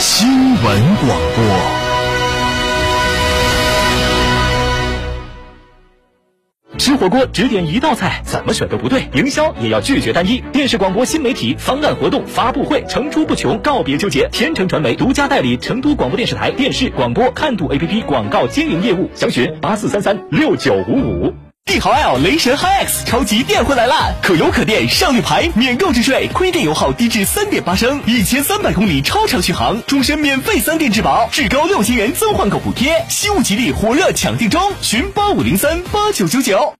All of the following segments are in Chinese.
新闻广播。吃火锅只点一道菜，怎么选都不对。营销也要拒绝单一。电视广播新媒体方案活动发布会层出不穷，告别纠结。天成传媒独家代理成都广播电视台电视广播看度 APP 广告经营业务，详询八四三三六九五五。帝豪 L 雷神 HiX 超级电混来啦！可油可电，上绿牌，免购置税，亏电油耗低至三点八升，一千三百公里超长续航，终身免费三电质保，至高六千元增换购补贴，西物吉利火热抢订中，寻八五零三八九九九。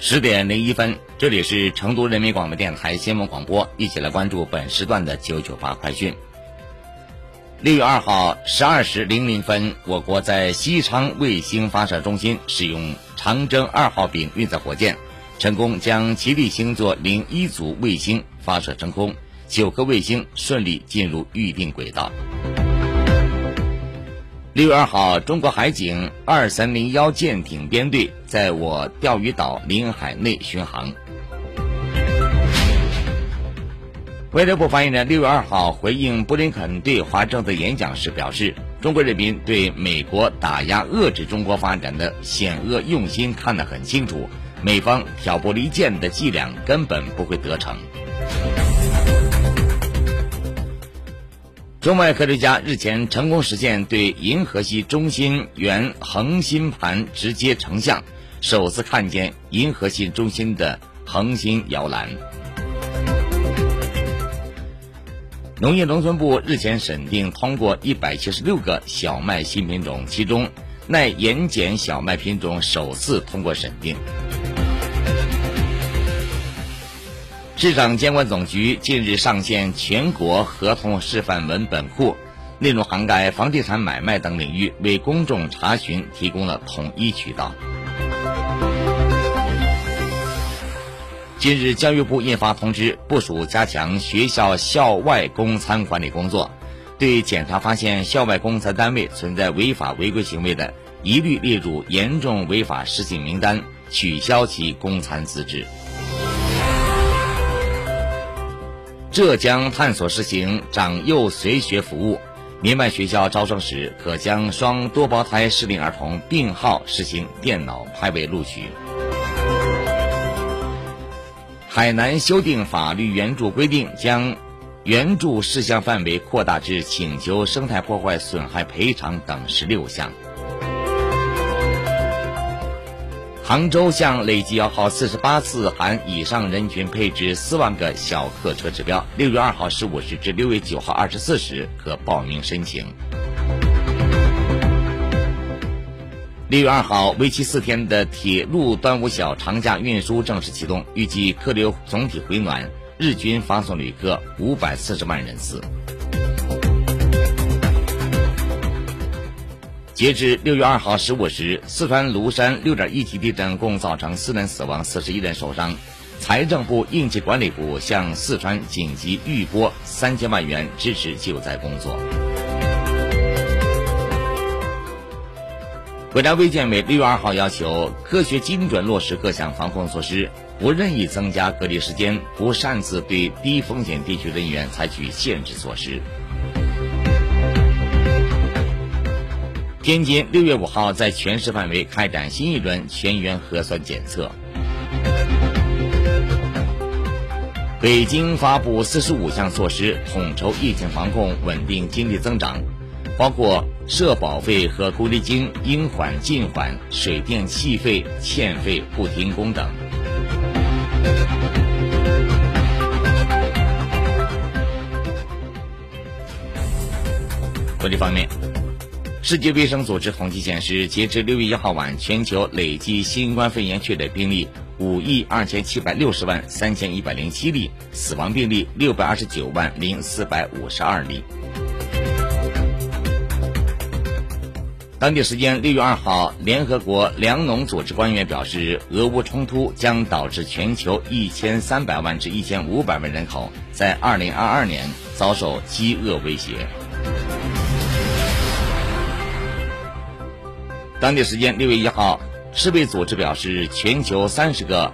十点零一分，这里是成都人民广播电台新闻广播，一起来关注本时段的九九八快讯。六月二号十二时零零分，我国在西昌卫星发射中心使用长征二号丙运载火箭，成功将吉利星座零一组卫星发射升空，九颗卫星顺利进入预定轨道。六月二号，中国海警二三零幺舰艇编队在我钓鱼岛领海内巡航。外交部发言人六月二号回应布林肯对华政策演讲时表示，中国人民对美国打压遏制中国发展的险恶用心看得很清楚，美方挑拨离间的伎俩根本不会得逞。中外科学家日前成功实现对银河系中心原恒星盘直接成像，首次看见银河系中心的恒星摇篮。农业农村部日前审定通过一百七十六个小麦新品种，其中耐盐碱小麦品种首次通过审定。市场监管总局近日上线全国合同示范文本库，内容涵盖房地产买卖等领域，为公众查询提供了统一渠道。近日，教育部印发通知，部署加强学校校外供餐管理工作，对检查发现校外供餐单位存在违法违规行为的，一律列入严重违法失信名单，取消其供餐资质。浙江探索实行长幼随学服务，民办学校招生时可将双多胞胎适龄儿童病号实行电脑派位录取。海南修订法律援助规定，将援助事项范围扩大至请求生态破坏损害赔偿等十六项。杭州向累计摇号四十八次含以上人群配置四万个小客车指标，六月二号十五时至六月九号二十四时可报名申请。六月二号，为期四天的铁路端午小长假运输正式启动，预计客流总体回暖，日均发送旅客五百四十万人次。截至六月二号十五时，四川芦山六点一级地震共造成四人死亡、四十一人受伤。财政部应急管理部向四川紧急预拨三千万元支持救灾工作。国家卫健委六月二号要求科学精准落实各项防控措施，不任意增加隔离时间，不擅自对低风险地区人员采取限制措施。天津六月五号在全市范围开展新一轮全员核酸检测。北京发布四十五项措施，统筹疫情防控，稳定经济增长，包括社保费和公积金应缓尽缓，水电气费欠费不停工等。国际方面，世界卫生组织统计显示，截至六月一号晚，全球累计新冠肺炎确诊病例五亿二千七百六十万三千一百零七例，死亡病例六百二十九万零四百五十二例。当地时间六月二号，联合国粮农组织官员表示，俄乌冲突将导致全球一千三百万至一千五百万人口在二零二二年遭受饥饿威胁。当地时间六月一号，世卫组织表示，全球三十个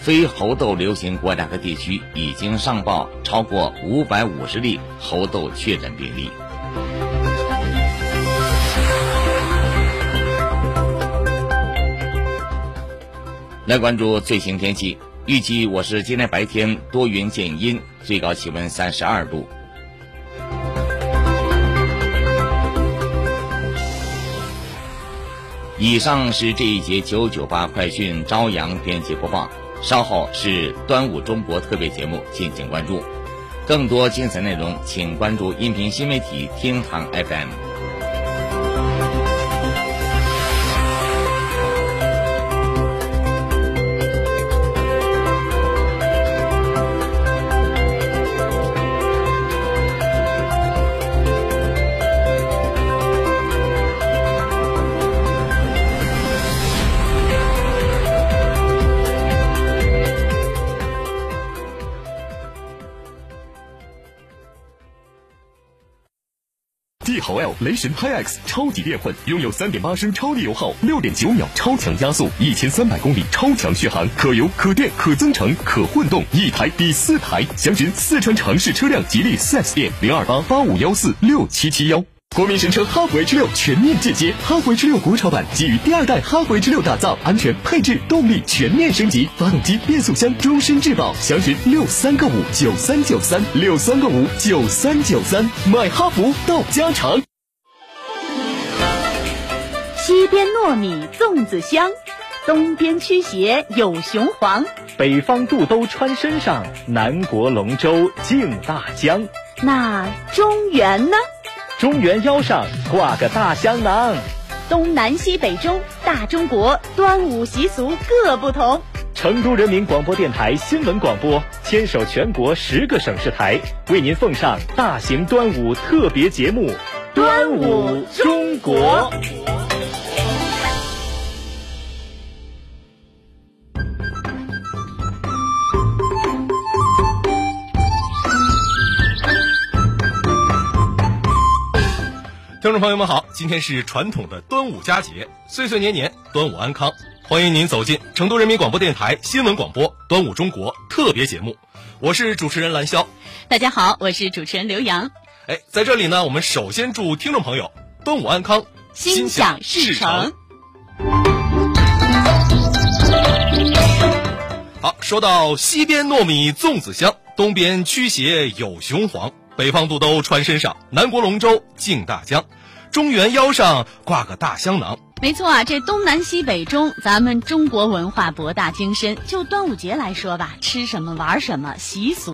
非猴痘流行国家和地区已经上报超过五百五十例猴痘确诊病例。来关注最新天气，预计我市今天白天多云见阴，最高气温三十二度。以上是这一节九九八快讯朝阳编辑播报，稍后是端午中国特别节目，敬请关注。更多精彩内容，请关注音频新媒体天堂 FM。帝豪 L 雷神 HiX 超级电混，拥有三点八升超低油耗，六点九秒超强加速，一千三百公里超强续航，可油可电可增程可混动，一台抵四台。详询四川城市车辆吉利 4S 店零二八八五幺四六七七幺。国民神车哈弗 H 六全面进阶，哈弗 H 六国潮版基于第二代哈弗 H 六打造，安全配置动力全面升级，发动机变速箱终身质保。详询六三个五九三九三六三个五九三九三，买哈弗到家常。西边糯米粽子香，东边驱邪有雄黄，北方肚兜穿身上，南国龙舟竞大江。那中原呢？中原腰上挂个大香囊，东南西北中，大中国端午习俗各不同。成都人民广播电台新闻广播牵手全国十个省市台，为您奉上大型端午特别节目《端午中国》。众朋友们好，今天是传统的端午佳节，岁岁年年，端午安康。欢迎您走进成都人民广播电台新闻广播《端午中国》特别节目，我是主持人蓝霄。大家好，我是主持人刘洋。哎，在这里呢，我们首先祝听众朋友端午安康，心想事成。好，说到西边糯米粽子香，东边驱邪有雄黄。北方肚兜穿身上，南国龙舟竞大江，中原腰上挂个大香囊。没错啊，这东南西北中，咱们中国文化博大精深。就端午节来说吧，吃什么玩什么，习俗。